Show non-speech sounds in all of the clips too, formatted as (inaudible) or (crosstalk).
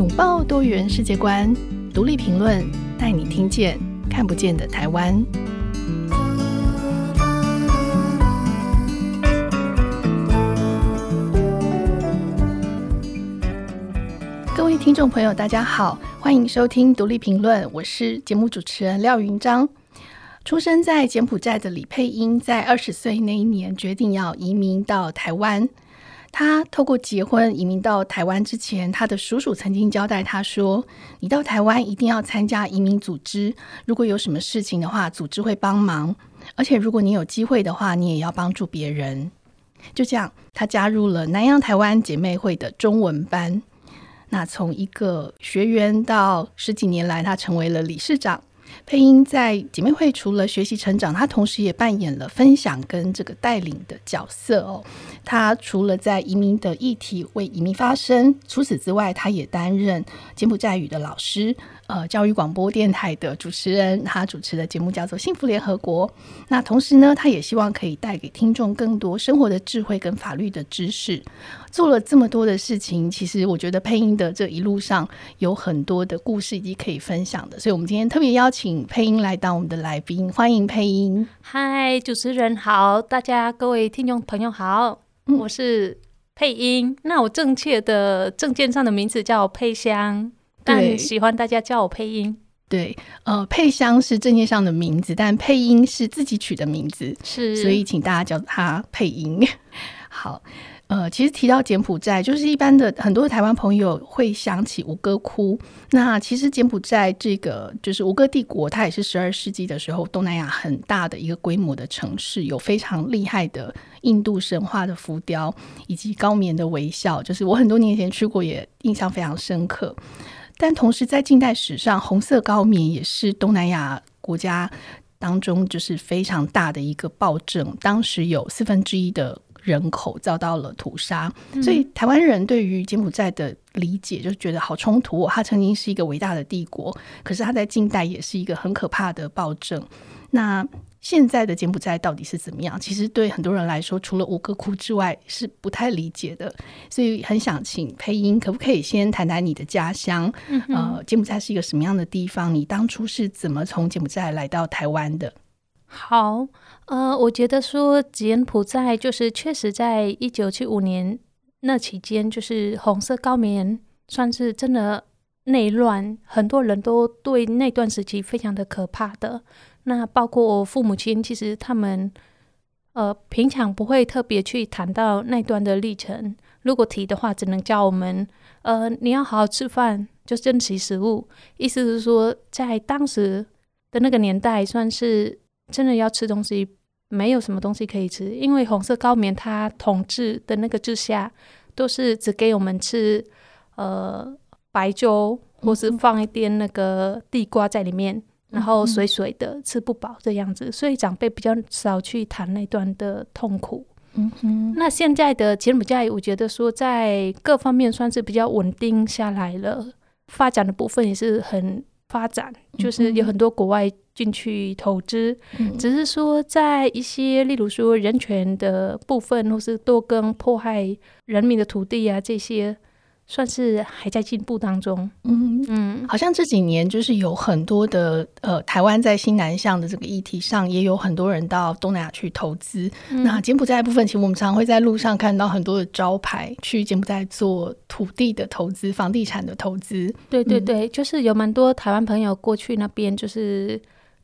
拥抱多元世界观，独立评论，带你听见看不见的台湾。各位听众朋友，大家好，欢迎收听独立评论，我是节目主持人廖云章。出生在柬埔寨的李佩英，在二十岁那一年决定要移民到台湾。他透过结婚移民到台湾之前，他的叔叔曾经交代他说：“你到台湾一定要参加移民组织，如果有什么事情的话，组织会帮忙。而且如果你有机会的话，你也要帮助别人。”就这样，他加入了南洋台湾姐妹会的中文班。那从一个学员到十几年来，他成为了理事长。配音在姐妹会除了学习成长，她同时也扮演了分享跟这个带领的角色哦。她除了在移民的议题为移民发声，除此之外，她也担任柬埔寨语的老师。呃，教育广播电台的主持人，他主持的节目叫做《幸福联合国》。那同时呢，他也希望可以带给听众更多生活的智慧跟法律的知识。做了这么多的事情，其实我觉得配音的这一路上有很多的故事以及可以分享的。所以，我们今天特别邀请配音来当我们的来宾，欢迎配音。嗨，主持人好，大家各位听众朋友好，我是配音。嗯、那我正确的证件上的名字叫佩香。但喜欢大家叫我配音，对，呃，佩香是证件上的名字，但配音是自己取的名字，是，所以请大家叫他配音。(laughs) 好，呃，其实提到柬埔寨，就是一般的很多台湾朋友会想起吴哥窟。那其实柬埔寨这个就是吴哥帝国，它也是十二世纪的时候东南亚很大的一个规模的城市，有非常厉害的印度神话的浮雕以及高棉的微笑，就是我很多年前去过，也印象非常深刻。但同时，在近代史上，红色高棉也是东南亚国家当中就是非常大的一个暴政。当时有四分之一的人口遭到了屠杀，嗯、所以台湾人对于柬埔寨的理解就是觉得好冲突哦。它曾经是一个伟大的帝国，可是它在近代也是一个很可怕的暴政。那现在的柬埔寨到底是怎么样？其实对很多人来说，除了吴哥窟之外，是不太理解的。所以很想请配音，可不可以先谈谈你的家乡？嗯、呃，柬埔寨是一个什么样的地方？你当初是怎么从柬埔寨来到台湾的？好，呃，我觉得说柬埔寨就是确实在一九七五年那期间，就是红色高棉算是真的内乱，很多人都对那段时期非常的可怕的。那包括我父母亲，其实他们呃平常不会特别去谈到那段的历程。如果提的话，只能叫我们呃你要好好吃饭，就珍惜食物。意思是说，在当时的那个年代，算是真的要吃东西，没有什么东西可以吃，因为红色高棉他统治的那个之下，都是只给我们吃呃白粥，或是放一点那个地瓜在里面。然后水水的吃不饱这样子，所以长辈比较少去谈那段的痛苦。嗯哼，那现在的柬埔寨，我觉得说在各方面算是比较稳定下来了，发展的部分也是很发展，就是有很多国外进去投资。嗯，只是说在一些例如说人权的部分，或是多跟迫害人民的土地啊这些。算是还在进步当中，嗯嗯，好像这几年就是有很多的呃，台湾在新南向的这个议题上，也有很多人到东南亚去投资。嗯、那柬埔寨的部分，其实我们常常会在路上看到很多的招牌，去柬埔寨做土地的投资、房地产的投资。对对对，嗯、就是有蛮多台湾朋友过去那边，就是。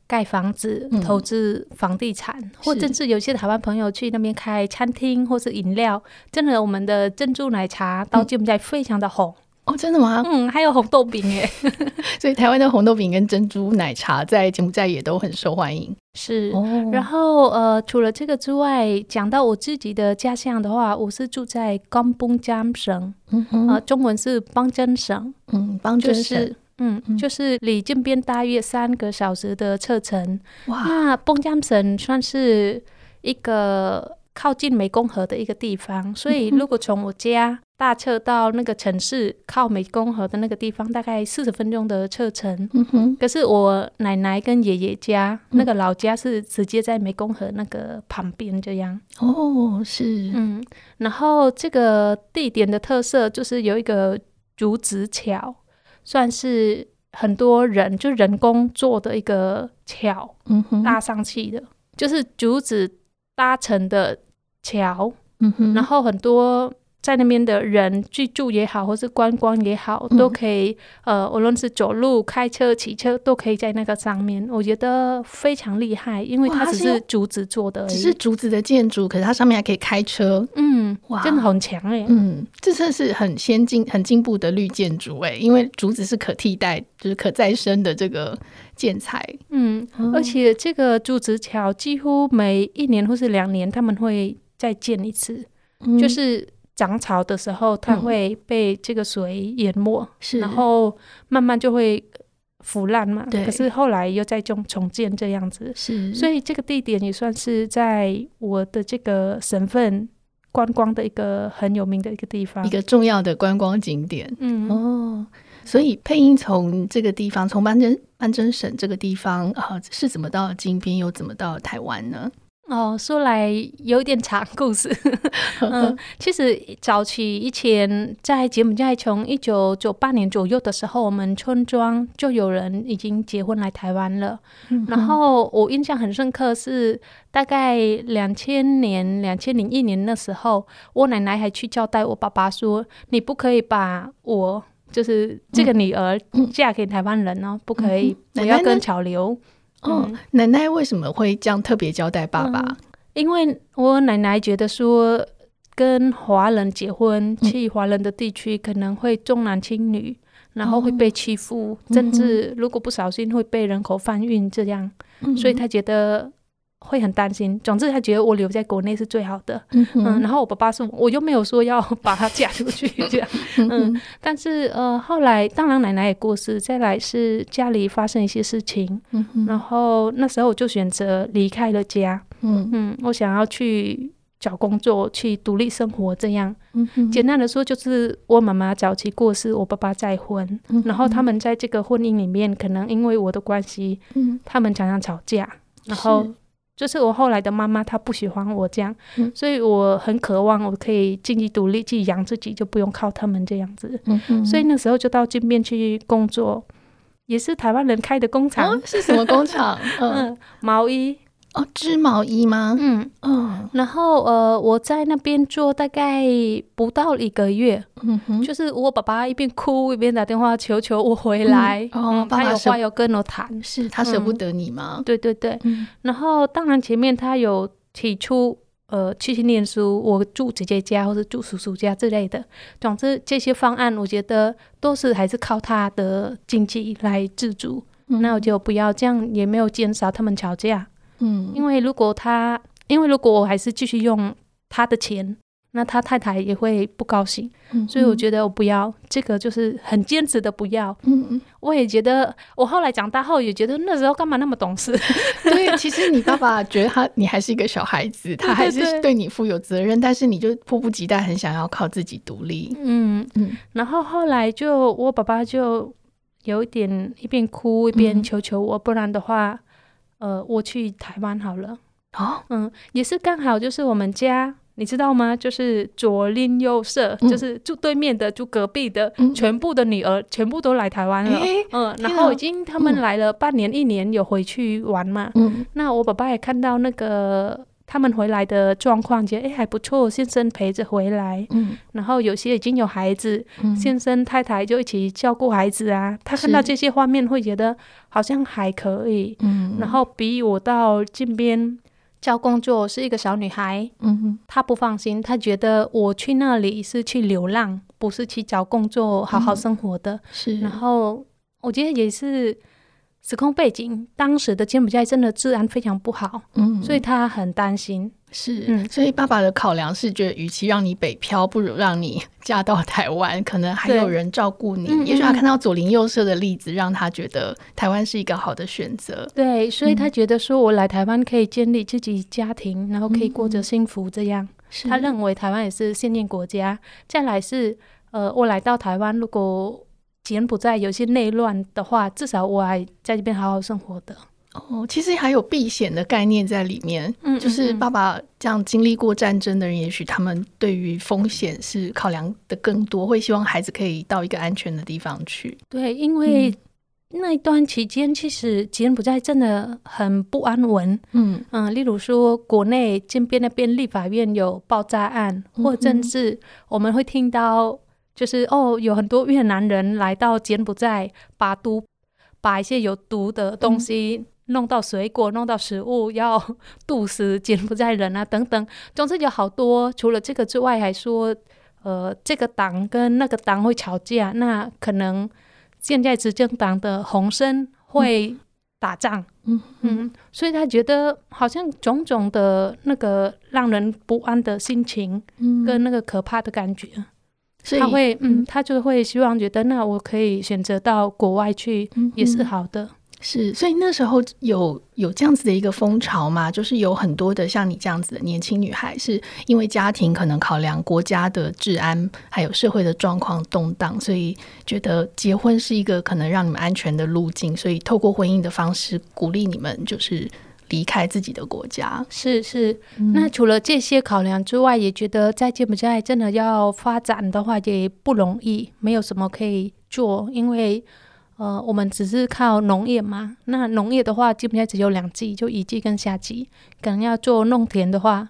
盖房子、投资房地产，嗯、或甚至有些台湾朋友去那边开餐厅或是饮料，真的，我们的珍珠奶茶到柬埔寨非常的红、嗯、哦，真的吗？嗯，还有红豆饼耶，(laughs) 所以台湾的红豆饼跟珍珠奶茶在柬埔寨也都很受欢迎。是，哦、然后呃，除了这个之外，讲到我自己的家乡的话，我是住在冈本江省，嗯哼。呃，中文是邦珍省，嗯，邦珍省。嗯，就是离这边大约三个小时的车程。哇，那邦江省算是一个靠近湄公河的一个地方，所以如果从我家搭车到那个城市靠湄公河的那个地方，大概四十分钟的车程。嗯哼。可是我奶奶跟爷爷家那个老家是直接在湄公河那个旁边，这样。哦，是。嗯，然后这个地点的特色就是有一个竹子桥。算是很多人就人工做的一个桥，嗯哼，搭上去的，就是竹子搭成的桥，嗯哼，然后很多。在那边的人居住也好，或是观光也好，都可以。嗯、呃，无论是走路、开车、骑车，都可以在那个上面。我觉得非常厉害，因为它只是竹子做的，只是竹子的建筑，可是它上面还可以开车。嗯，哇，真的很强哎。嗯，这算是很先进、很进步的绿建筑哎，因为竹子是可替代，就是可再生的这个建材。嗯，嗯，而且这个竹子桥几乎每一年或是两年，他们会再建一次，嗯、就是。涨潮的时候，它会被这个水淹没，然后慢慢就会腐烂嘛。对。可是后来又再重重建这样子，是。所以这个地点也算是在我的这个省份观光的一个很有名的一个地方，一个重要的观光景点。嗯哦，所以配音从这个地方，从班真班真省这个地方啊、呃，是怎么到金边，又怎么到台湾呢？哦，说来有点长故事。嗯，(laughs) 其实早期以前在柬埔寨，从一九九八年左右的时候，我们村庄就有人已经结婚来台湾了。嗯。然后我印象很深刻是大概两千年、两千零一年那时候，我奶奶还去交代我爸爸说：“你不可以把我就是这个女儿嫁给台湾人哦，嗯、不可以，不要跟潮流。”哦、嗯，奶奶为什么会这样特别交代爸爸？嗯、因为我奶奶觉得说，跟华人结婚去华人的地区可能会重男轻女，嗯、然后会被欺负，嗯、甚至如果不小心会被人口贩运这样，嗯、所以她觉得。会很担心，总之他觉得我留在国内是最好的。嗯，嗯，然后我爸爸说，我又没有说要 (laughs) 把她嫁出去 (laughs) 这样。嗯，但是呃，后来当然奶奶也过世，再来是家里发生一些事情。嗯，然后那时候我就选择离开了家。嗯嗯，我想要去找工作，去独立生活这样。嗯，简单的说就是我妈妈早期过世，我爸爸再婚。嗯，然后他们在这个婚姻里面，可能因为我的关系，嗯，他们常常吵架，然后。就是我后来的妈妈，她不喜欢我这样，嗯、所以我很渴望我可以经济独立，去养自己，就不用靠他们这样子。嗯嗯、所以那时候就到金边去工作，也是台湾人开的工厂。哦、是什么工厂？(laughs) 嗯，毛衣。哦，织毛衣吗？嗯，哦，然后呃，我在那边做大概不到一个月，嗯哼，就是我爸爸一边哭一边打电话求求我回来，嗯、哦，他有话要跟我谈，是他舍不得你吗？嗯、对对对，嗯、然后当然前面他有提出呃去去念书，我住姐姐家或者住叔叔家之类的，总之这些方案我觉得都是还是靠他的经济来自主，嗯、那我就不要这样，也没有减少他们吵架。嗯，因为如果他，因为如果我还是继续用他的钱，那他太太也会不高兴。嗯，所以我觉得我不要这个，就是很坚持的不要。嗯嗯，我也觉得，我后来长大后也觉得那时候干嘛那么懂事？(laughs) 对，(laughs) 其实你爸爸觉得他你还是一个小孩子，他还是对你负有责任，但是你就迫不及待很想要靠自己独立。嗯嗯，然后后来就我爸爸就有一点一边哭一边求求我，不然的话。呃，我去台湾好了。哦，嗯，也是刚好，就是我们家，你知道吗？就是左邻右舍，嗯、就是住对面的、住隔壁的，嗯、全部的女儿全部都来台湾了。欸、嗯，然后已经他们来了半年、嗯、一年，有回去玩嘛。嗯，那我爸爸也看到那个。他们回来的状况，觉得哎还不错，先生陪着回来，嗯，然后有些已经有孩子，嗯，先生太太就一起照顾孩子啊。他看到这些画面，会觉得好像还可以，嗯，然后比我到这边找工作是一个小女孩，嗯哼，她不放心，她觉得我去那里是去流浪，不是去找工作好好生活的，是。然后我觉得也是。时空背景，当时的柬埔寨真的治安非常不好，嗯，所以他很担心。是，嗯，所以爸爸的考量是觉得，与其让你北漂，不如让你嫁到台湾，可能还有人照顾你。也许他看到左邻右舍的例子，让他觉得台湾是一个好的选择。对，所以他觉得说我来台湾可以建立自己家庭，然后可以过着幸福这样。是他认为台湾也是先念国家。再来是，呃，我来到台湾，如果柬埔寨有些内乱的话，至少我还在这边好好生活的。哦，其实还有避险的概念在里面。嗯，就是爸爸这样经历过战争的人，也许他们对于风险是考量的更多，会希望孩子可以到一个安全的地方去。对，因为那一段期间，其实柬埔寨真的很不安稳。嗯嗯，例如说，国内金边那边立法院有爆炸案，或甚至我们会听到，就是哦，有很多越南人来到柬埔寨，把毒，把一些有毒的东西。弄到水果，弄到食物，要 (laughs) 毒死柬埔寨人啊，等等。总之有好多，除了这个之外，还说，呃，这个党跟那个党会吵架，那可能现在执政党的洪森会打仗。嗯嗯，所以他觉得好像种种的那个让人不安的心情，跟那个可怕的感觉，他会，嗯，他就会希望觉得，那我可以选择到国外去，也是好的。是，所以那时候有有这样子的一个风潮嘛，就是有很多的像你这样子的年轻女孩，是因为家庭可能考量国家的治安，还有社会的状况动荡，所以觉得结婚是一个可能让你们安全的路径，所以透过婚姻的方式鼓励你们，就是离开自己的国家。是是，那除了这些考量之外，也觉得在柬埔寨真的要发展的话也不容易，没有什么可以做，因为。呃，我们只是靠农业嘛。那农业的话，基本上只有两季，就一季跟夏季。可能要做农田的话，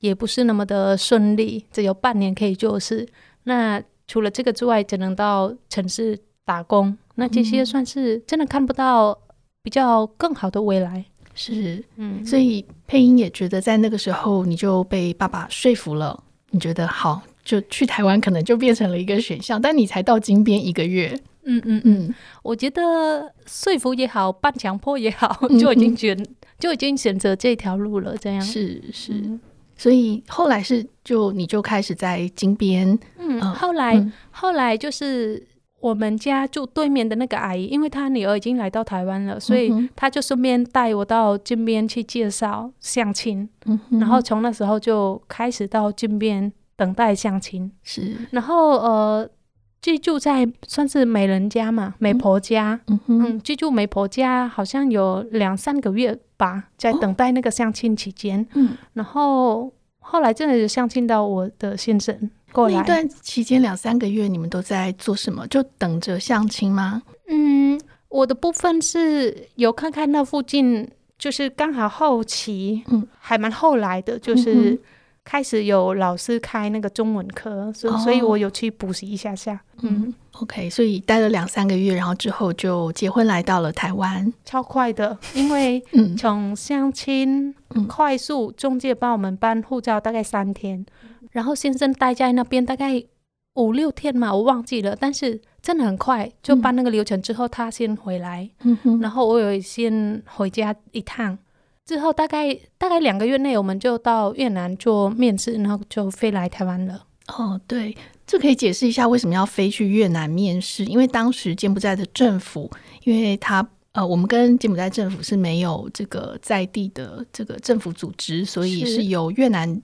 也不是那么的顺利，只有半年可以做事。那除了这个之外，只能到城市打工。那这些算是真的看不到比较更好的未来。是，嗯，所以配音也觉得，在那个时候你就被爸爸说服了。你觉得好，就去台湾可能就变成了一个选项。但你才到金边一个月。嗯嗯嗯，我觉得说服也好，半强迫也好，(laughs) 就已经选、嗯、就已经选择这条路了。这样是是、嗯，所以后来是就你就开始在金边。嗯，后来、嗯、后来就是我们家住对面的那个阿姨，因为她女儿已经来到台湾了，所以她就顺便带我到金边去介绍相亲。嗯，然后从那时候就开始到金边等待相亲。是，然后呃。居住在算是美人家嘛，媒婆家，嗯嗯，居住媒婆家好像有两三个月吧，在等待那个相亲期间，嗯，然后后来真的是相亲到我的先生过来。那段期间两三个月，你们都在做什么？就等着相亲吗？嗯，我的部分是有看看那附近，就是刚好后期，嗯，还蛮后来的，就是。开始有老师开那个中文课，所以所以我有去补习一下下。嗯，嗯，OK，所以待了两三个月，然后之后就结婚来到了台湾，超快的，(laughs) 因为从相亲快速中介帮我们办护照大概三天，然后先生待在那边大概五六天嘛，我忘记了，但是真的很快就办那个流程之后，他先回来，然后我有先回家一趟。之后大概大概两个月内，我们就到越南做面试，然后就飞来台湾了。哦，对，这可以解释一下为什么要飞去越南面试？因为当时柬埔寨的政府，因为他呃，我们跟柬埔寨政府是没有这个在地的这个政府组织，所以是由越南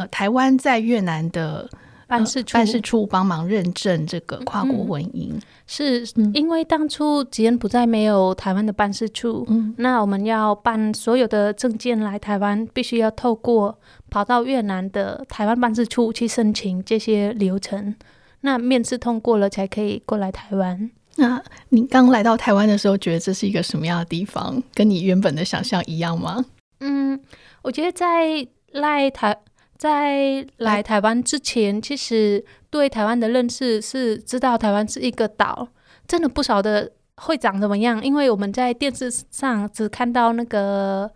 呃台湾在越南的。办事处办事处帮忙认证这个跨国婚姻，嗯、是因为当初吉恩不在没有台湾的办事处，嗯，那我们要办所有的证件来台湾，必须要透过跑到越南的台湾办事处去申请这些流程，那面试通过了才可以过来台湾。那你刚来到台湾的时候，觉得这是一个什么样的地方？跟你原本的想象一样吗？嗯，我觉得在赖台。在来台湾之前，其实对台湾的认识是知道台湾是一个岛，真的不晓得会长怎么样，因为我们在电视上只看到那个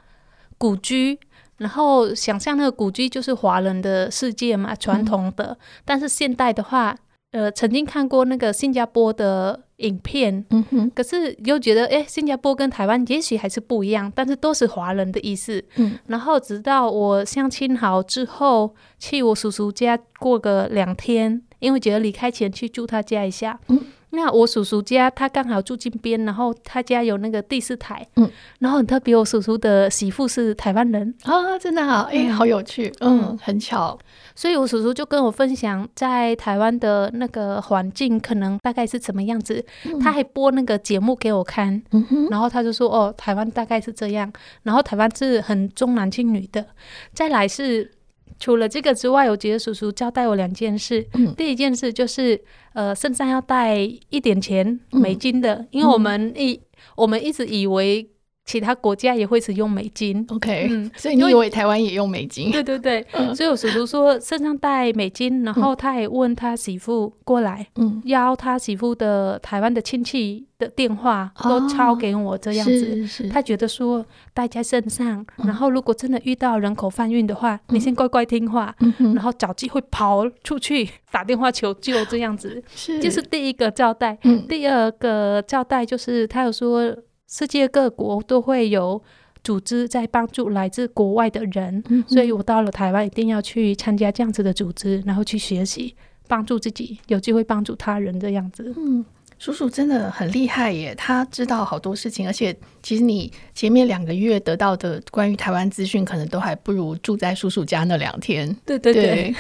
古居，然后想象那个古居就是华人的世界嘛，传统的。但是现代的话，呃，曾经看过那个新加坡的影片，嗯哼，可是又觉得，诶，新加坡跟台湾也许还是不一样，但是都是华人的意思，嗯。然后直到我相亲好之后，去我叔叔家过个两天，因为觉得离开前去住他家一下，嗯。那我叔叔家他刚好住近边，然后他家有那个第四台，嗯，然后很特别，我叔叔的媳妇是台湾人。啊，真的好，哎、欸，好有趣，嗯，嗯，很巧，所以我叔叔就跟我分享在台湾的那个环境可能大概是怎么样子，嗯、他还播那个节目给我看，嗯，然后他就说哦，台湾大概是这样，然后台湾是很重男轻女的，再来是。除了这个之外，我觉得叔叔交代我两件事。嗯、第一件事就是，呃，身上要带一点钱美金的，嗯、因为我们一、嗯、我们一直以为。其他国家也会使用美金，OK，嗯，所以你以为台湾也用美金？对对对，嗯、所以我叔叔说身上带美金，然后他也问他媳妇过来，嗯，邀他媳妇的台湾的亲戚的电话都抄给我，这样子，他觉得说带在身上，然后如果真的遇到人口贩运的话，嗯、你先乖乖听话，嗯、然后找机会跑出去打电话求救，这样子，是，就是第一个交代。嗯、第二个交代就是他有说。世界各国都会有组织在帮助来自国外的人，嗯、所以我到了台湾一定要去参加这样子的组织，然后去学习，帮助自己，有机会帮助他人这样子。嗯，叔叔真的很厉害耶，他知道好多事情，而且其实你前面两个月得到的关于台湾资讯，可能都还不如住在叔叔家那两天。对对对，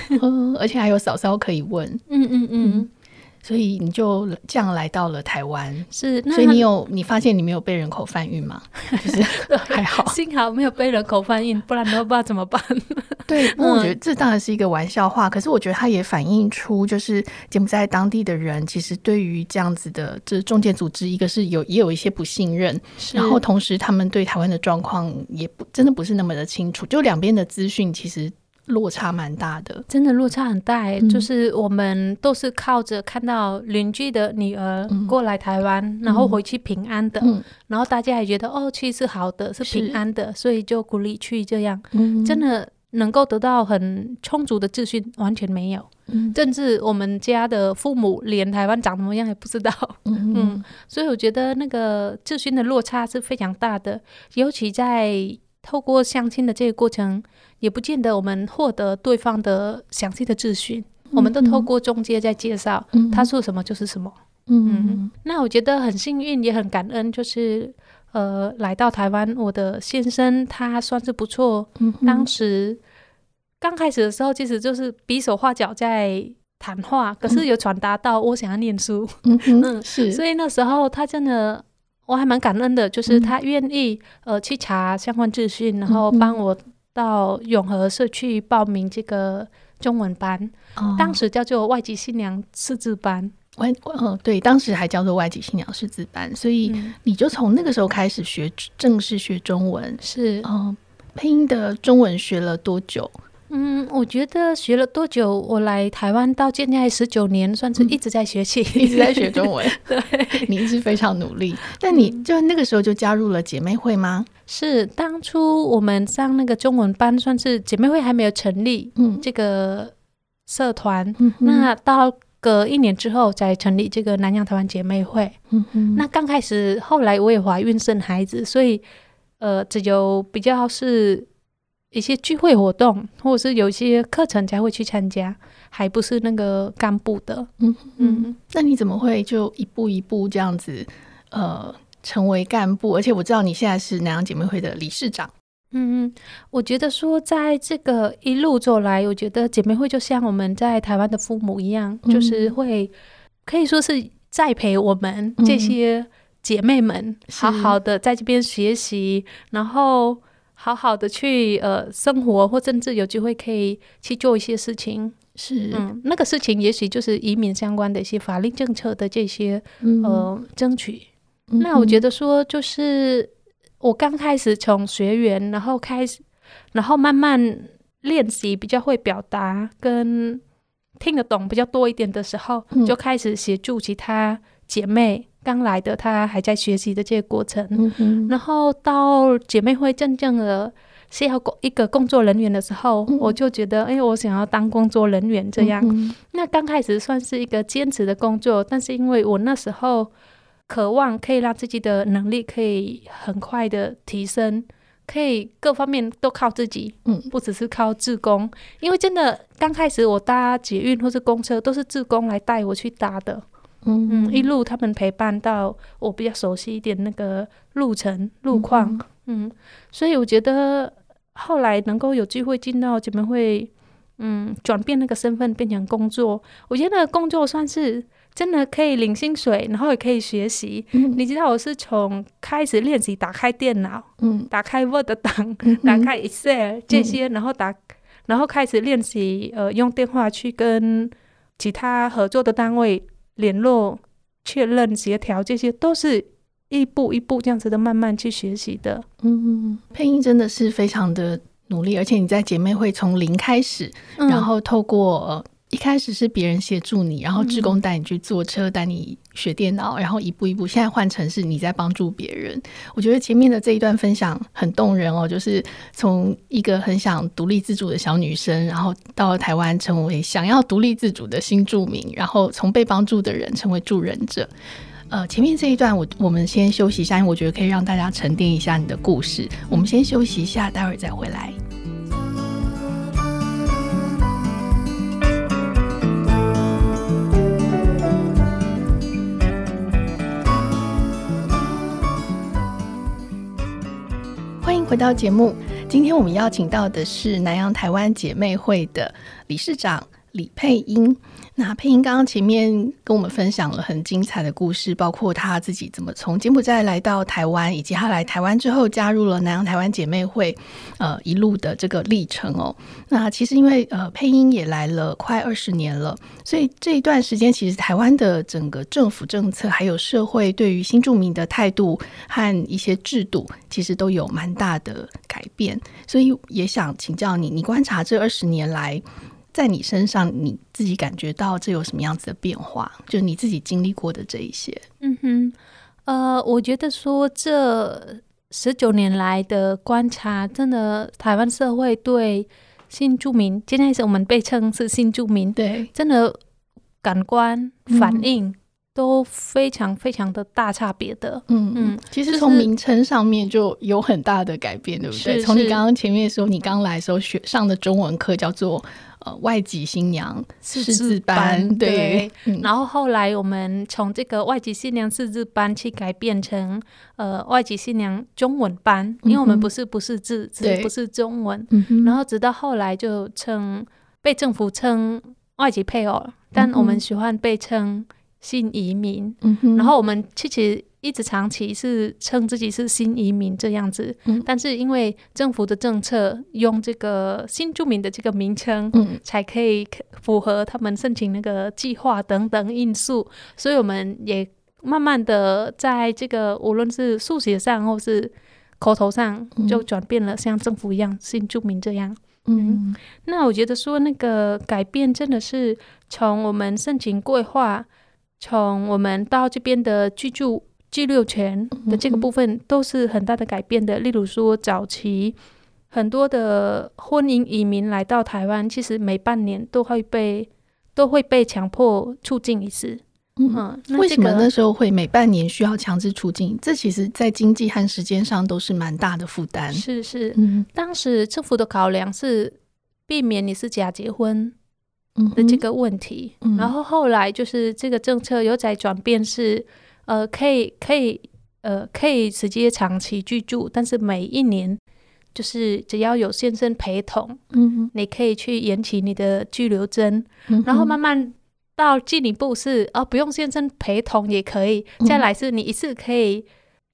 而且还有嫂嫂可以问。嗯嗯嗯。嗯所以你就这样来到了台湾，是。所以你有你发现你没有被人口贩运吗？(laughs) 就是还好，幸好没有被人口贩运，不然的话不知道怎么办。(laughs) 对，不过我觉得这当然是一个玩笑话，嗯、可是我觉得它也反映出，就是柬埔寨当地的人其实对于这样子的这中介组织，一个是有也有一些不信任，是然后同时他们对台湾的状况也不真的不是那么的清楚，就两边的资讯其实。落差蛮大的，真的落差很大，欸。嗯、就是我们都是靠着看到邻居的女儿过来台湾，嗯、然后回去平安的，嗯、然后大家也觉得哦，去是好的，是平安的，所以就鼓励去这样。嗯、真的能够得到很充足的资讯，完全没有。嗯、甚至我们家的父母连台湾长什么样也不知道。嗯，嗯，所以我觉得那个资讯的落差是非常大的，尤其在。透过相亲的这个过程，也不见得我们获得对方的详细的资讯，嗯嗯，我们都透过中介在介绍，他说什么就是什么。嗯，嗯，那我觉得很幸运，也很感恩，就是呃，来到台湾，我的先生他算是不错。当时刚开始的时候，其实就是比手画脚在谈话，可是有传达到我想要念书。嗯嗯，是，所以那时候他真的。我还蛮感恩的，就是他愿意、嗯、呃去查相关资讯，然后帮我到永和社区报名这个中文班，哦、当时叫做外籍新娘识字班。外嗯对，当时还叫做外籍新娘识字班，所以你就从那个时候开始学正式学中文。是嗯，配音的中文学了多久？嗯，我觉得学了多久？我来台湾到现在十九年，算是一直在学习，嗯、一直在学中文。(laughs) 对，你一直非常努力。那你就那个时候就加入了姐妹会吗？是，当初我们上那个中文班，算是姐妹会还没有成立，嗯，这个社团。嗯、那到隔一年之后，才成立这个南洋台湾姐妹会。嗯哼那刚开始，后来我也怀孕生孩子，所以呃，只有比较是。一些聚会活动，或者是有一些课程才会去参加，还不是那个干部的。嗯嗯，那你怎么会就一步一步这样子，呃，成为干部？而且我知道你现在是南洋姐妹会的理事长。嗯嗯，我觉得说在这个一路走来，我觉得姐妹会就像我们在台湾的父母一样，嗯、就是会可以说是栽培我们这些姐妹们，好好的在这边学习，是然后。好好的去呃生活，或甚至有机会可以去做一些事情，是嗯，那个事情也许就是移民相关的一些法律政策的这些、嗯、呃争取。嗯、那我觉得说，就是我刚开始从学员，然后开始，然后慢慢练习比较会表达，跟听得懂比较多一点的时候，嗯、就开始协助其他姐妹。刚来的他还在学习的这个过程，嗯、然后到姐妹会真正的需要一个工作人员的时候，嗯、我就觉得，哎，我想要当工作人员这样。嗯、那刚开始算是一个兼职的工作，但是因为我那时候渴望可以让自己的能力可以很快的提升，可以各方面都靠自己，嗯，不只是靠自工，因为真的刚开始我搭捷运或是公车都是自工来带我去搭的。嗯嗯，一路他们陪伴到我比较熟悉一点那个路程路况，嗯，嗯，所以我觉得后来能够有机会进到姐妹会，嗯，转变那个身份变成工作，我觉得工作算是。真的可以领薪水，然后也可以学习。嗯、你知道我是从开始练习打开电脑，嗯，打开 Word 档，嗯、打开 Excel 这些，嗯、然后打，然后开始练习呃用电话去跟其他合作的单位联络、确认、协调，这些都是一步一步这样子的慢慢去学习的。嗯，配音真的是非常的努力，而且你在姐妹会从零开始，嗯、然后透过。一开始是别人协助你，然后志工带你去坐车，带、嗯、你学电脑，然后一步一步，现在换成是你在帮助别人。我觉得前面的这一段分享很动人哦，就是从一个很想独立自主的小女生，然后到了台湾成为想要独立自主的新住民，然后从被帮助的人成为助人者。呃，前面这一段我我们先休息一下，因为我觉得可以让大家沉淀一下你的故事。我们先休息一下，待会儿再回来。欢迎回到节目，今天我们邀请到的是南洋台湾姐妹会的理事长李佩英。那配音刚刚前面跟我们分享了很精彩的故事，包括她自己怎么从柬埔寨来到台湾，以及她来台湾之后加入了南洋台湾姐妹会，呃，一路的这个历程哦。那其实因为呃配音也来了快二十年了，所以这一段时间其实台湾的整个政府政策还有社会对于新住民的态度和一些制度，其实都有蛮大的改变。所以也想请教你，你观察这二十年来。在你身上，你自己感觉到这有什么样子的变化？就你自己经历过的这一些。嗯哼，呃，我觉得说这十九年来的观察，真的台湾社会对新住民，今天是我们被称是新住民，对，真的感官反应都非常非常的大差别的。嗯嗯，嗯其实从名称上面就有很大的改变，就是、对不对？从你刚刚前面说，你刚来的时候学上的中文课叫做。呃，外籍新娘识字班，对，然后后来我们从这个外籍新娘识字班去改变成呃外籍新娘中文班，因为我们不是不识字，对。不是中文，然后直到后来就称被政府称外籍配偶，但我们喜欢被称新移民，嗯、然后我们其实。一直长期是称自己是新移民这样子，嗯、但是因为政府的政策用这个新住民的这个名称，嗯、才可以符合他们申请那个计划等等因素，所以我们也慢慢的在这个无论是书写上或是口头上就转变了，像政府一样新住民这样。嗯，嗯，那我觉得说那个改变真的是从我们申请规划，从我们到这边的居住。居留权的这个部分都是很大的改变的。例如说，早期很多的婚姻移民来到台湾，其实每半年都会被都会被强迫出境一次。嗯，为什么那时候会每半年需要强制出境？这其实在经济和时间上都是蛮大的负担。是是，嗯，当时政府的考量是避免你是假结婚的这个问题。嗯，然后后来就是这个政策有在转变是。呃，可以，可以，呃，可以直接长期居住，但是每一年就是只要有先生陪同，嗯，你可以去延期你的居留证，嗯、然后慢慢到进一步是，哦，不用先生陪同也可以，再来是你一次可以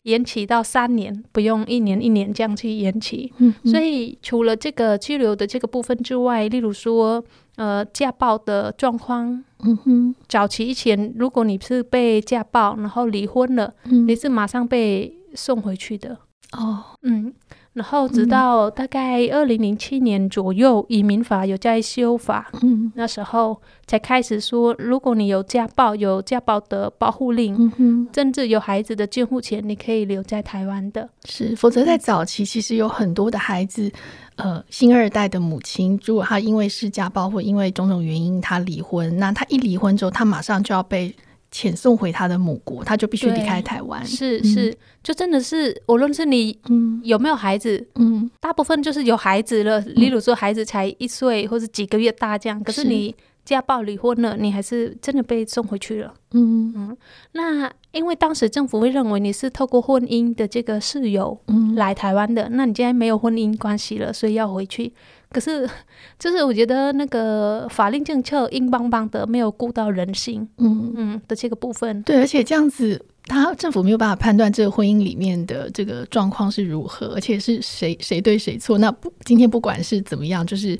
延期到三年，不用一年一年这样去延期。嗯，所以除了这个居留的这个部分之外，例如说。呃，家暴的状况，嗯哼，早期以前，如果你是被家暴，然后离婚了，嗯，你是马上被送回去的。哦，嗯，然后直到大概二零零七年左右，移民法有在修法，嗯，那时候才开始说，如果你有家暴，有家暴的保护令，甚至有孩子的监护权，你可以留在台湾的。是，否则在早期，其实有很多的孩子。呃，新二代的母亲，如果她因为是家暴或因为种种原因她离婚，那她一离婚之后，她马上就要被遣送回他的母国，他就必须离开台湾。是是，就真的是，无论是你有没有孩子，嗯，大部分就是有孩子了。例如说孩子才一岁或者几个月大这样，可是你家暴离婚了，你还是真的被送回去了。嗯嗯，那因为当时政府会认为你是透过婚姻的这个事由来台湾的，嗯、那你既然没有婚姻关系了，所以要回去。可是，(laughs) 就是我觉得那个法令政策硬邦邦的，没有顾到人性，嗯嗯的这个部分。对，而且这样子，他政府没有办法判断这个婚姻里面的这个状况是如何，而且是谁谁对谁错。那不，今天不管是怎么样，就是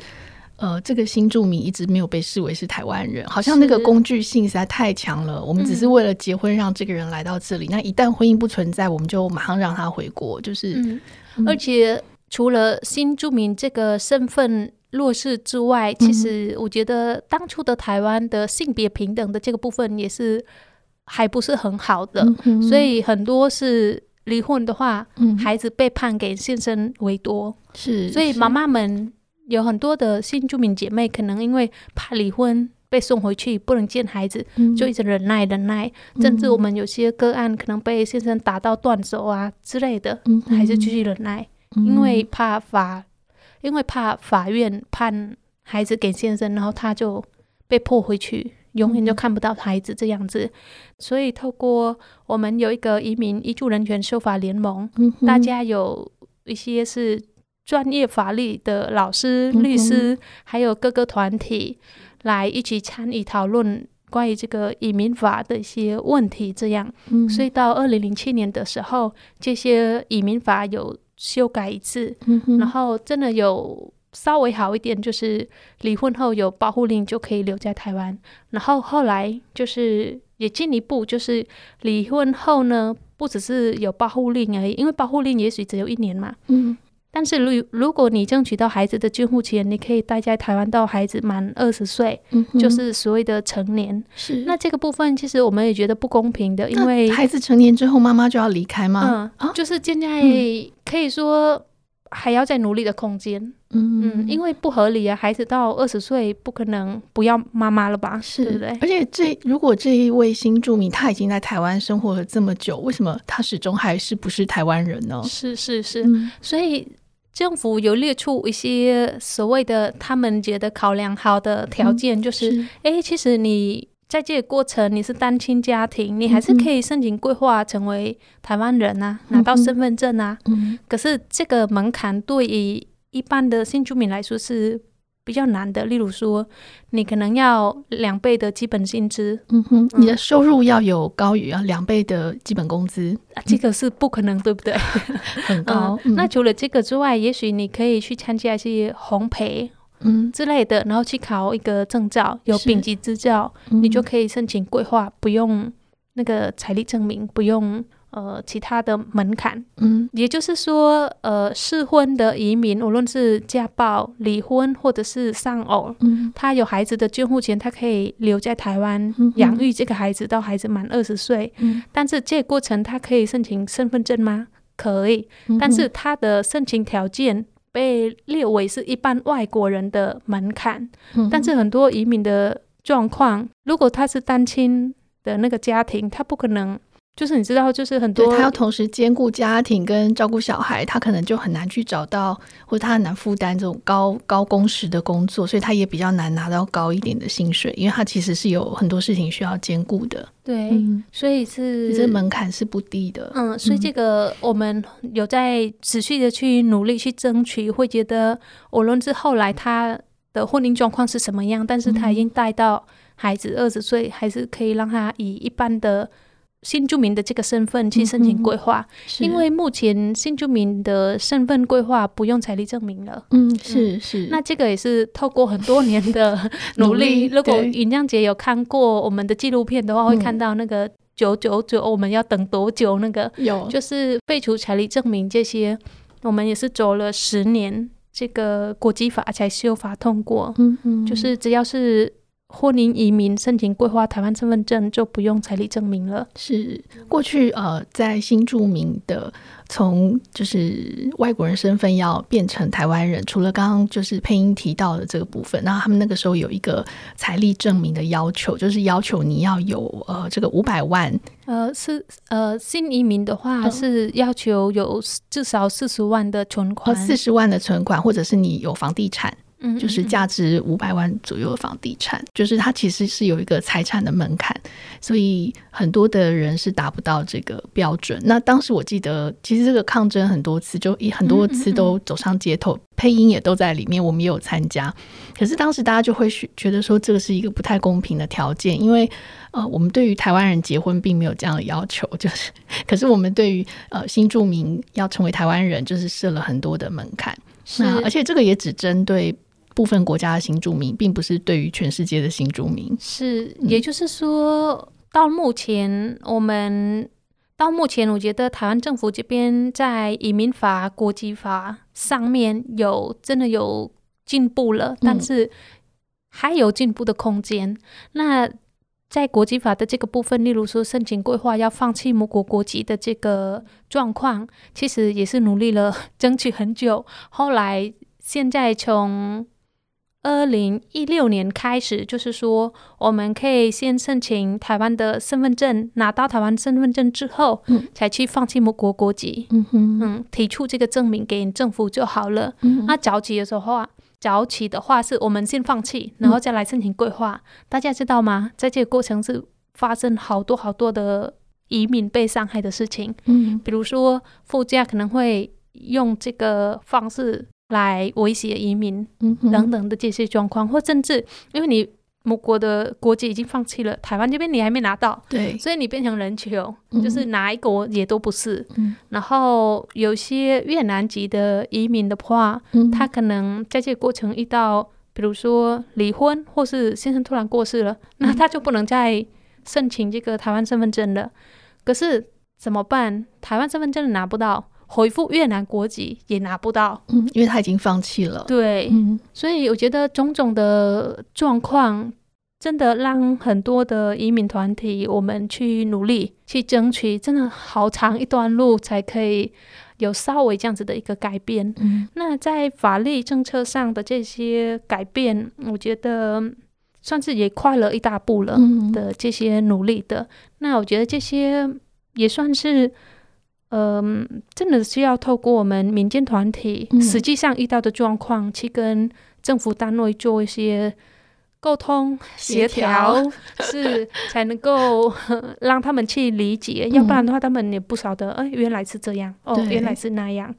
呃，这个新住民一直没有被视为是台湾人，好像那个工具性实在太强了。我们只是为了结婚让这个人来到这里，嗯、那一旦婚姻不存在，我们就马上让他回国，就是，而且。除了新住民这个身份弱势之外，其实我觉得当初的台湾的性别平等的这个部分也是还不是很好的，嗯、所以很多是离婚的话，嗯、孩子被判给先生为多。是，所以妈妈们有很多的新住民姐妹，可能因为怕离婚被送回去不能见孩子，嗯、就一直忍耐忍耐，甚至我们有些个案可能被先生打到断手啊之类的，嗯、还是继续忍耐。因为怕法，因为怕法院判孩子给先生，然后他就被迫回去，永远就看不到孩子这样子。所以透过我们有一个移民移住人权修法联盟，大家有一些是专业法律的老师、律师，还有各个团体来一起参与讨论关于这个移民法的一些问题。这样，所以到二零零七年的时候，这些移民法有。修改一次，嗯、然后真的有稍微好一点，就是离婚后有保护令就可以留在台湾。然后后来就是也进一步，就是离婚后呢，不只是有保护令而已，因为保护令也许只有一年嘛。嗯但是如如果你争取到孩子的监护权，你可以待在台湾到孩子满二十岁，就是所谓的成年。是，那这个部分其实我们也觉得不公平的，因为孩子成年之后妈妈就要离开吗？嗯，就是现在可以说还要再努力的空间。嗯嗯，因为不合理啊，孩子到二十岁不可能不要妈妈了吧？是，对不对？而且这如果这一位新住民他已经在台湾生活了这么久，为什么他始终还是不是台湾人呢？是是是，嗯、所以。政府有列出一些所谓的他们觉得考量好的条件，嗯、就是，哎是，其实你在这个过程你是单亲家庭，你还是可以申请规划成为台湾人啊，嗯、拿到身份证啊。嗯、可是这个门槛对于一般的新居民来说是。比较难的，例如说，你可能要两倍的基本薪资，嗯哼，你的收入要有高于啊两倍的基本工资，啊，这个是不可能，对不对？很高。(laughs) 嗯、那除了这个之外，也许你可以去参加一些烘焙，嗯之类的，然后去考一个证照，有丙级执照，嗯、你就可以申请规划，不用那个财力证明，不用。呃，其他的门槛，嗯，也就是说，呃，适婚的移民，无论是家暴、离婚或者是丧偶，嗯，他有孩子的监护权，他可以留在台湾养育这个孩子到孩子满二十岁，嗯，但是这个过程他可以申请身份证吗？可以，但是他的申请条件被列为是一般外国人的门槛，嗯，但是很多移民的状况，如果他是单亲的那个家庭，他不可能。就是你知道，就是很多他要同时兼顾家庭跟照顾小孩，他可能就很难去找到，或者他很难负担这种高高工时的工作，所以他也比较难拿到高一点的薪水，因为他其实是有很多事情需要兼顾的。对，嗯、所以是这门槛是不低的。嗯，所以这个我们有在持续的去努力去争取，会觉得无论是后来他的婚姻状况是什么样，但是他已经带到孩子二十岁，还是可以让他以一般的。新住民的这个身份去申请规划，嗯、因为目前新住民的身份规划不用财力证明了。嗯，是是。那这个也是透过很多年的努力。努力如果尹亮姐有看过我们的纪录片的话，会看到那个九九九，我们要等多久？那个有，就是废除财力证明这些，我们也是走了十年，这个国际法才修法通过。嗯嗯，就是只要是。婚姻移民申请规划台湾身份证就不用财力证明了。是过去呃，在新住民的从就是外国人身份要变成台湾人，除了刚刚就是配音提到的这个部分，那他们那个时候有一个财力证明的要求，就是要求你要有呃这个五百万。呃，是呃新移民的话是要求有至少四十万的存款，四十万的存款，或者是你有房地产。嗯，就是价值五百万左右的房地产，就是它其实是有一个财产的门槛，所以很多的人是达不到这个标准。那当时我记得，其实这个抗争很多次，就很多次都走上街头，配音也都在里面，我们也有参加。可是当时大家就会觉得说，这个是一个不太公平的条件，因为呃，我们对于台湾人结婚并没有这样的要求，就是，可是我们对于呃新住民要成为台湾人，就是设了很多的门槛。是，而且这个也只针对。部分国家的新住民，并不是对于全世界的新住民。是，也就是说，嗯、到目前，我们到目前，我觉得台湾政府这边在移民法、国籍法上面有真的有进步了，但是还有进步的空间。嗯、那在国际法的这个部分，例如说申请规划要放弃母国国籍的这个状况，其实也是努力了 (laughs) 争取很久。后来现在从二零一六年开始，就是说，我们可以先申请台湾的身份证，拿到台湾身份证之后，嗯，才去放弃母国国籍，嗯哼，嗯，提出这个证明给政府就好了。嗯，那早期的时候啊，早期的话是我们先放弃，然后再来申请规划。嗯，大家知道吗？在这个过程是发生好多好多的移民被伤害的事情，嗯，比如说夫家可能会用这个方式。来威胁移民等等的这些状况，嗯、或甚至因为你某国的国籍已经放弃了，台湾这边你还没拿到，对，所以你变成人球，嗯、就是哪一国也都不是。嗯、然后有些越南籍的移民的话，嗯、他可能在这个过程遇到，比如说离婚，或是先生突然过世了，嗯、那他就不能再申请这个台湾身份证了。可是怎么办？台湾身份证拿不到。回复越南国籍也拿不到，嗯，因为他已经放弃了。对，嗯，所以我觉得种种的状况，真的让很多的移民团体，我们去努力去争取，真的好长一段路才可以有稍微这样子的一个改变。嗯，那在法律政策上的这些改变，我觉得算是也快了一大步了的这些努力的。嗯，那我觉得这些也算是。嗯，真的是要透过我们民间团体实际上遇到的状况，嗯、去跟政府单位做一些沟通协调，是才能够 (laughs) 让他们去理解。嗯、要不然的话，他们也不晓得，哎，原来是这样，哦，原来是那样。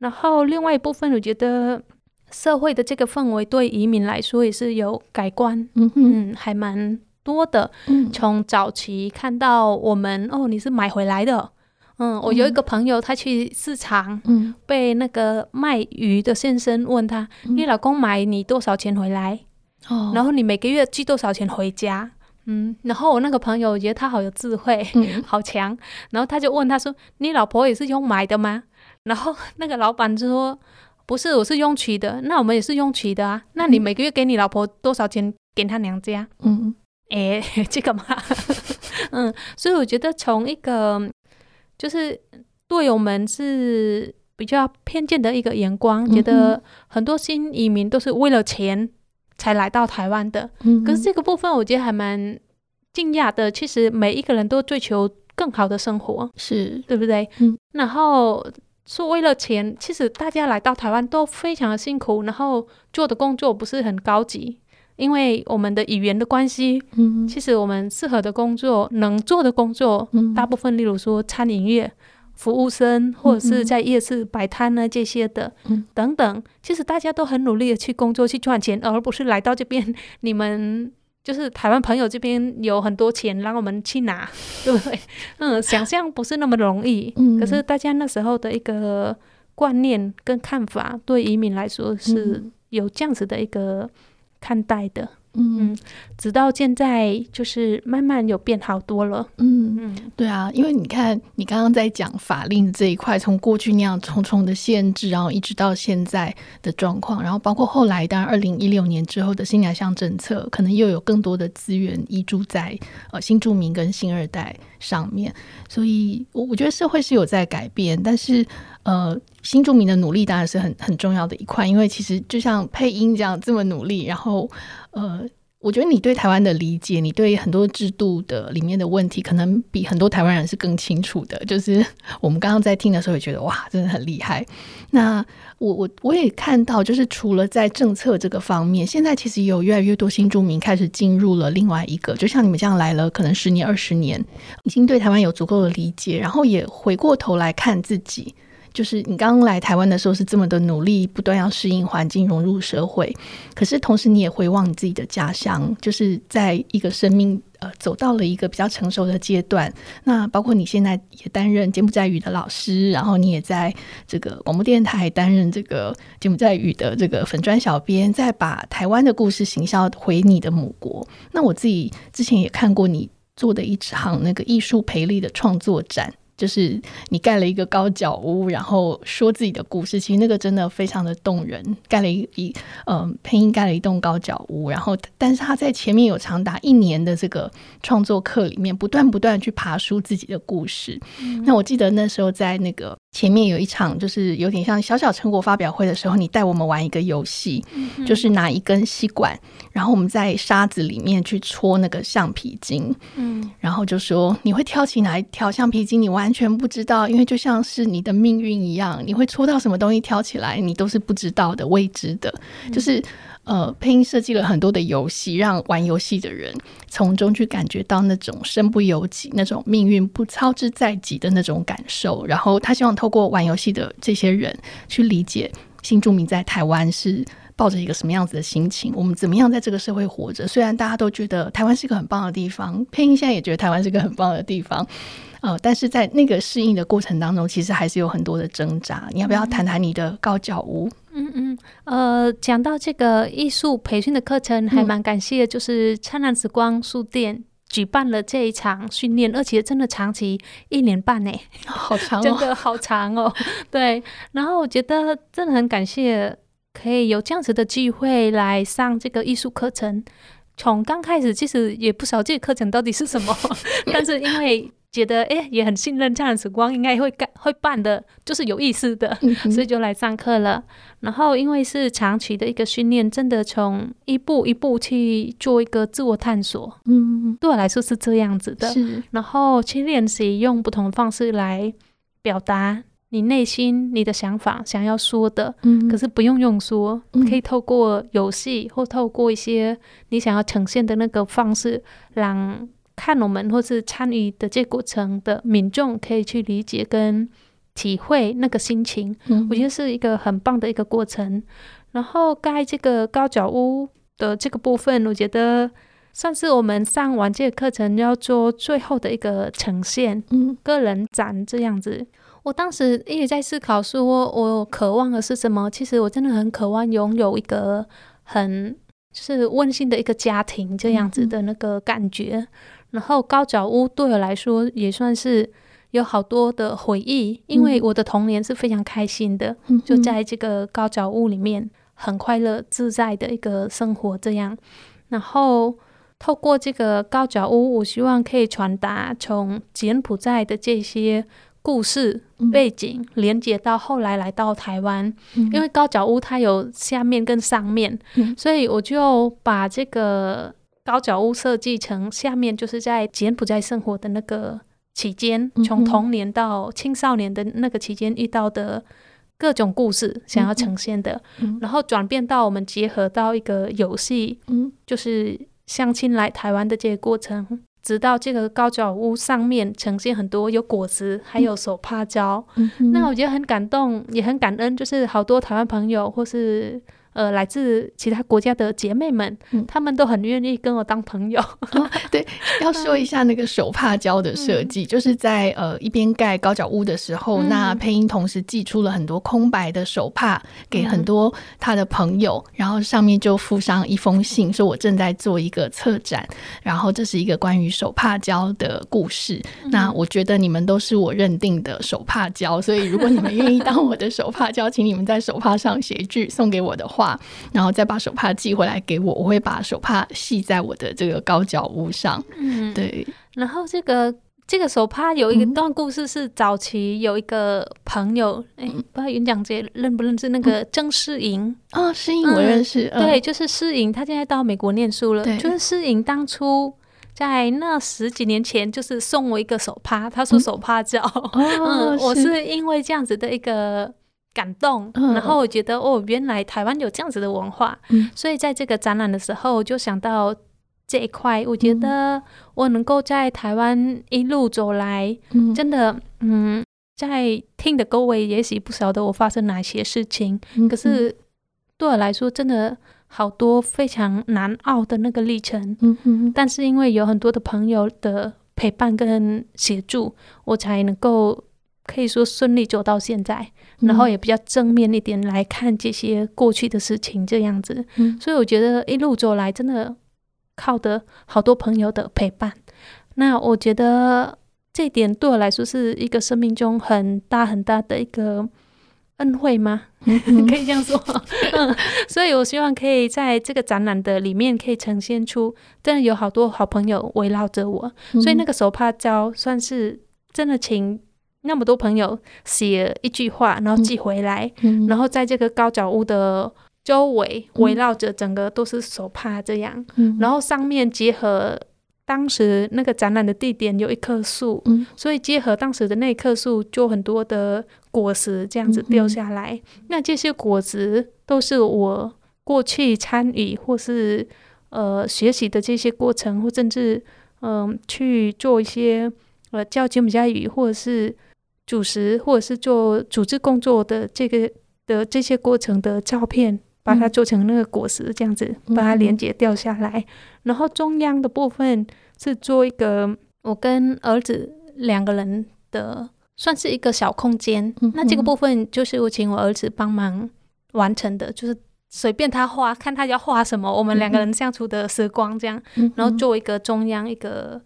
然后另外一部分，我觉得社会的这个氛围对移民来说也是有改观，嗯，嗯，还蛮多的。嗯，从早期看到我们，哦，你是买回来的。嗯，我有一个朋友，他去市场，嗯，被那个卖鱼的先生问他：“嗯、你老公买你多少钱回来？哦，然后你每个月寄多少钱回家？”嗯，然后我那个朋友我觉得他好有智慧，嗯、(laughs) 好强，然后他就问他说：“你老婆也是用买的吗？”然后那个老板就说：“不是，我是用取的。那我们也是用取的啊。那你每个月给你老婆多少钱给她娘家？”嗯，(laughs) 哎，这个嘛，(laughs) 嗯，所以我觉得从一个。就是队友们是比较偏见的一个眼光，嗯、觉得很多新移民都是为了钱才来到台湾的。嗯、可是这个部分我觉得还蛮惊讶的。其实每一个人都追求更好的生活，是对不对？嗯、然后说为了钱，其实大家来到台湾都非常的辛苦，然后做的工作不是很高级。因为我们的语言的关系，嗯、其实我们适合的工作、能做的工作，嗯、大部分，例如说餐饮业、服务生，或者是在夜市摆摊呢这些的，嗯、等等，其实大家都很努力的去工作、去赚钱，而不是来到这边，(laughs) 你们就是台湾朋友这边有很多钱让我们去拿，(laughs) 对不对？嗯，想象不是那么容易。嗯、可是大家那时候的一个观念跟看法，对移民来说是有这样子的一个。看待的，嗯，直到现在就是慢慢有变好多了，嗯。嗯，对啊，因为你看，你刚刚在讲法令这一块，从过去那样重重的限制，然后一直到现在的状况，然后包括后来，当然二零一六年之后的新南向政策，可能又有更多的资源依住在呃新住民跟新二代上面，所以我我觉得社会是有在改变，但是。呃，新住民的努力当然是很很重要的一块，因为其实就像配音这样这么努力，然后呃，我觉得你对台湾的理解，你对很多制度的里面的问题，可能比很多台湾人是更清楚的。就是我们刚刚在听的时候，也觉得哇，真的很厉害。那我我我也看到，就是除了在政策这个方面，现在其实有越来越多新住民开始进入了另外一个，就像你们这样来了，可能十年、二十年，已经对台湾有足够的理解，然后也回过头来看自己。就是你刚刚来台湾的时候是这么的努力，不断要适应环境、融入社会。可是同时你也回望你自己的家乡，就是在一个生命呃走到了一个比较成熟的阶段。那包括你现在也担任柬埔寨语的老师，然后你也在这个广播电台担任这个柬埔寨语的这个粉砖小编，再把台湾的故事行销回你的母国。那我自己之前也看过你做的一场那个艺术培力的创作展。就是你盖了一个高脚屋，然后说自己的故事，其实那个真的非常的动人。盖了一一嗯，配音盖了一栋高脚屋，然后但是他在前面有长达一年的这个创作课里面，不断不断去爬书自己的故事。嗯。那我记得那时候在那个。前面有一场，就是有点像小小成果发表会的时候，你带我们玩一个游戏，嗯，就是拿一根吸管，然后我们在沙子里面去戳那个橡皮筋，嗯，然后就说你会挑起哪一条橡皮筋，你完全不知道，因为就像是你的命运一样，你会戳到什么东西挑起来，你都是不知道的，未知的，就是。呃，配音设计了很多的游戏，让玩游戏的人从中去感觉到那种身不由己、那种命运不操之在己的那种感受。然后他希望透过玩游戏的这些人去理解新住民在台湾是抱着一个什么样子的心情，我们怎么样在这个社会活着。虽然大家都觉得台湾是一个很棒的地方，配音现在也觉得台湾是一个很棒的地方。呃，但是在那个适应的过程当中，其实还是有很多的挣扎。你要不要谈谈你的高脚屋？嗯嗯，呃，讲到这个艺术培训的课程，还蛮感谢，就是灿烂时光书店举办了这一场训练，而且真的长期一年半呢，好长哦，真的好长哦。(laughs) 对，然后我觉得真的很感谢，可以有这样子的机会来上这个艺术课程。从刚开始其实也不晓得这个课程到底是什么，(laughs) 但是因为觉得哎，也很信任灿烂时光，应该会干会办的，就是有意思的，所以就来上课了。然后因为是长期的一个训练，真的从一步一步去做一个自我探索。嗯，对我来说是这样子的。是，然后去练习用不同的方式来表达你内心你的想法，想要说的。嗯，可是不用用说，可以透过游戏或透过一些你想要呈现的那个方式，让。看我们或是参与的这过程的民众可以去理解跟体会那个心情，嗯，我觉得是一个很棒的一个过程。然后盖这个高脚屋的这个部分，我觉得算是我们上完这个课程要做最后的一个呈现，嗯，个人展这样子。我当时一直在思考说，我渴望的是什么？其实我真的很渴望拥有一个很就是温馨的一个家庭这样子的那个感觉。嗯然后高脚屋对我来说也算是有好多的回忆，因为我的童年是非常开心的，嗯、就在这个高脚屋里面很快乐自在的一个生活这样。然后透过这个高脚屋，我希望可以传达从柬埔寨的这些故事背景，连接到后来来到台湾，嗯、因为高脚屋它有下面跟上面，嗯、所以我就把这个。高脚屋设计成下面就是在柬埔寨生活的那个期间，从童年到青少年的那个期间遇到的各种故事，想要呈现的，然后转变到我们结合到一个游戏，嗯就是相亲来台湾的这个过程，直到这个高脚屋上面呈现很多有果子，还有手帕胶，那我觉得很感动，也很感恩，就是好多台湾朋友或是。呃，来自其他国家的姐妹们，嗯、她们都很愿意跟我当朋友。哦、对，要 (laughs) 说一下那个手帕胶的设计，嗯、就是在呃一边盖高脚屋的时候，嗯、那配音同时寄出了很多空白的手帕给很多他的朋友，嗯、然后上面就附上一封信，说我正在做一个策展，然后这是一个关于手帕胶的故事。嗯、那我觉得你们都是我认定的手帕胶，所以如果你们愿意当我的手帕胶，请你们在手帕上写一句送给我的话。然后再把手帕寄回来给我，我会把手帕系在我的这个高脚屋上。嗯，对。然后这个这个手帕有一段故事，是早期有一个朋友，哎、嗯，不知道云讲姐认不认识那个曾诗莹哦？诗莹我认识，嗯、对，就是诗莹，她现在到美国念书了。就是诗莹当初在那十几年前，就是送我一个手帕，她说手帕叫，(laughs) 嗯，我是因为这样子的一个感动，然后我觉得哦，原来台湾有这样子的文化，所以在这个展览的时候就想到。这一块，我觉得我能够在台湾一路走来，嗯、真的，嗯，在听的各位也许不晓得我发生哪些事情，嗯、可是对我来说，真的好多非常难熬的那个历程。嗯嗯，但是因为有很多的朋友的陪伴跟协助，我才能够可以说顺利走到现在，嗯、然后也比较正面一点来看这些过去的事情，这样子。嗯，所以我觉得一路走来，真的。靠的好多朋友的陪伴，那我觉得这点对我来说是一个生命中很大很大的一个恩惠吗？(laughs) 可以这样说。嗯，所以我希望可以在这个展览的里面可以呈现出，真的有好多好朋友围绕着我，嗯、所以那个手帕胶算是真的，请那么多朋友写一句话，然后寄回来，然后在这个高脚屋的。周围围绕着整个都是手帕这样，嗯、然后上面结合当时那个展览的地点有一棵树，嗯、所以结合当时的那棵树，就很多的果实这样子掉下来。那这些果实都是我过去参与或是呃学习的这些过程，或甚至嗯、呃、去做一些呃教柬埔寨语或者是主食或者是做组织工作的这个的这些过程的照片。把它做成那个果实，这样子把它连接掉下来。嗯、然后中央的部分是做一个我跟儿子两个人的，算是一个小空间。嗯、那这个部分就是我请我儿子帮忙完成的，就是随便他画，看他要画什么，我们两个人相处的时光这样。嗯、然后做一个中央一个。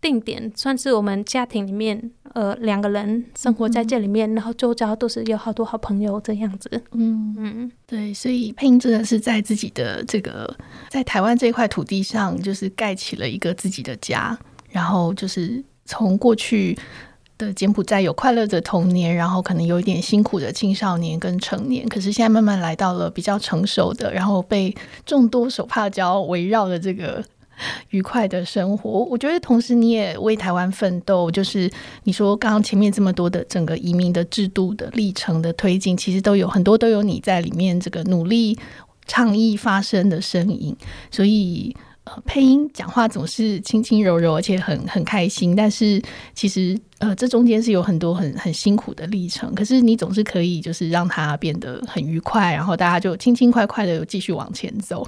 定点算是我们家庭里面，呃，两个人生活在这里面，嗯、然后周遭都是有好多好朋友这样子。嗯嗯，对，所以配音真的是在自己的这个在台湾这块土地上，就是盖起了一个自己的家。然后就是从过去的柬埔寨有快乐的童年，然后可能有一点辛苦的青少年跟成年，可是现在慢慢来到了比较成熟的，然后被众多手帕胶围绕的这个。(laughs) 愉快的生活，我觉得同时你也为台湾奋斗。就是你说刚刚前面这么多的整个移民的制度的历程的推进，其实都有很多都有你在里面这个努力倡议发声的声音。所以呃，佩英讲话总是轻轻柔柔，而且很很开心。但是其实呃，这中间是有很多很很辛苦的历程。可是你总是可以就是让它变得很愉快，然后大家就轻轻快快的继续往前走。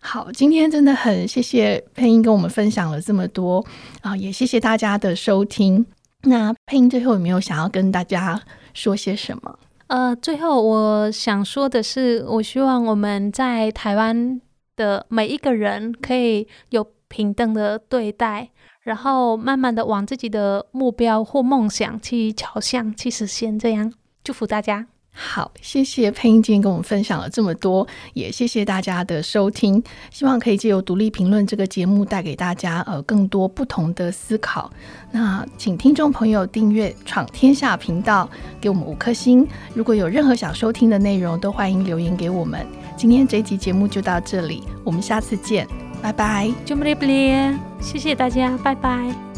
好，今天真的很谢谢配音跟我们分享了这么多啊，也谢谢大家的收听。那配音最后有没有想要跟大家说些什么？呃，最后我想说的是，我希望我们在台湾的每一个人可以有平等的对待，然后慢慢的往自己的目标或梦想去朝向、去实现。这样，祝福大家。好，谢谢配音今天跟我们分享了这么多，也谢谢大家的收听。希望可以借由独立评论这个节目带给大家呃更多不同的思考。那请听众朋友订阅“闯天下”频道，给我们五颗星。如果有任何想收听的内容，都欢迎留言给我们。今天这一集节目就到这里，我们下次见，拜拜。就没不谢谢大家，拜拜。